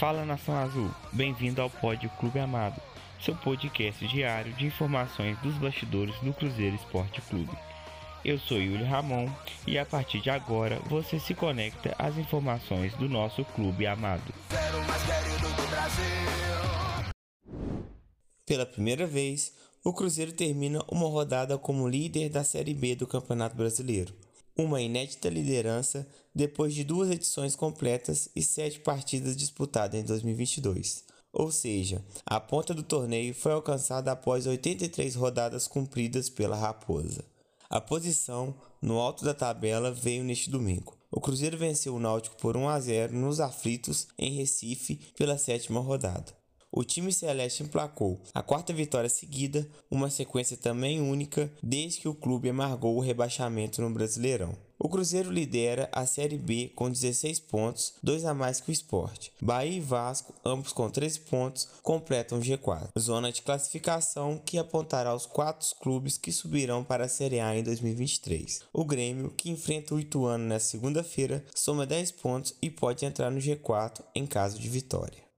Fala Nação Azul, bem-vindo ao Pod Clube Amado, seu podcast diário de informações dos bastidores do Cruzeiro Esporte Clube. Eu sou Yuli Ramon e a partir de agora você se conecta às informações do nosso clube amado. Pela primeira vez, o Cruzeiro termina uma rodada como líder da Série B do Campeonato Brasileiro. Uma inédita liderança depois de duas edições completas e sete partidas disputadas em 2022. Ou seja, a ponta do torneio foi alcançada após 83 rodadas cumpridas pela Raposa. A posição no alto da tabela veio neste domingo. O Cruzeiro venceu o Náutico por 1 a 0 nos aflitos em Recife pela sétima rodada. O time celeste emplacou a quarta vitória seguida, uma sequência também única desde que o clube amargou o rebaixamento no Brasileirão. O Cruzeiro lidera a Série B com 16 pontos, dois a mais que o Sport. Bahia e Vasco, ambos com 13 pontos, completam o G4, zona de classificação que apontará os quatro clubes que subirão para a Série A em 2023. O Grêmio, que enfrenta o Ituano nesta segunda-feira, soma 10 pontos e pode entrar no G4 em caso de vitória.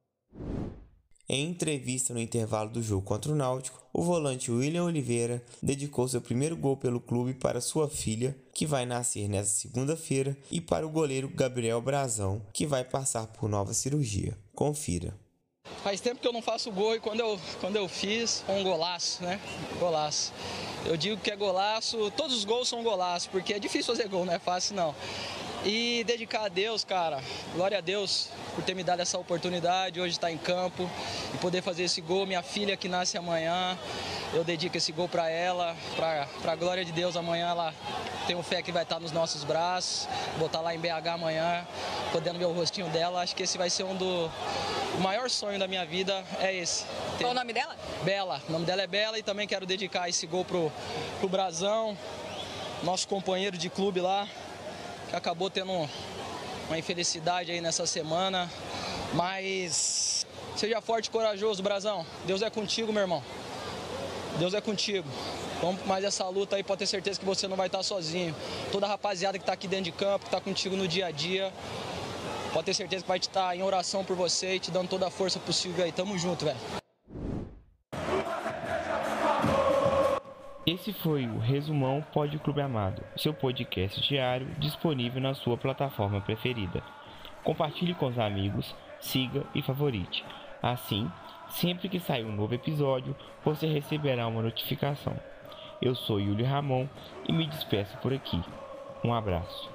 Em entrevista no intervalo do jogo contra o Náutico, o volante William Oliveira dedicou seu primeiro gol pelo clube para sua filha, que vai nascer nesta segunda-feira, e para o goleiro Gabriel Brazão, que vai passar por nova cirurgia. Confira. Faz tempo que eu não faço gol e quando eu, quando eu fiz, um golaço, né? Golaço. Eu digo que é golaço, todos os gols são golaço, porque é difícil fazer gol, não é fácil não. E dedicar a Deus, cara, glória a Deus por ter me dado essa oportunidade hoje estar em campo e poder fazer esse gol. Minha filha que nasce amanhã, eu dedico esse gol para ela, para a glória de Deus. Amanhã ela tenho fé que vai estar nos nossos braços, vou estar lá em BH amanhã, podendo ver o rostinho dela. Acho que esse vai ser um do o maior sonho da minha vida é esse. Qual o nome dela? Bela. O nome dela é Bela e também quero dedicar esse gol pro, pro Brazão, nosso companheiro de clube lá que acabou tendo uma infelicidade aí nessa semana. Mas seja forte e corajoso, Brazão. Deus é contigo, meu irmão. Deus é contigo. Vamos mais essa luta aí, pode ter certeza que você não vai estar sozinho. Toda a rapaziada que está aqui dentro de campo, que está contigo no dia a dia, pode ter certeza que vai estar em oração por você e te dando toda a força possível aí. Tamo junto, velho. Esse foi o Resumão Pod Clube Amado, seu podcast diário disponível na sua plataforma preferida. Compartilhe com os amigos, siga e favorite. Assim, sempre que sair um novo episódio, você receberá uma notificação. Eu sou Yuli Ramon e me despeço por aqui. Um abraço.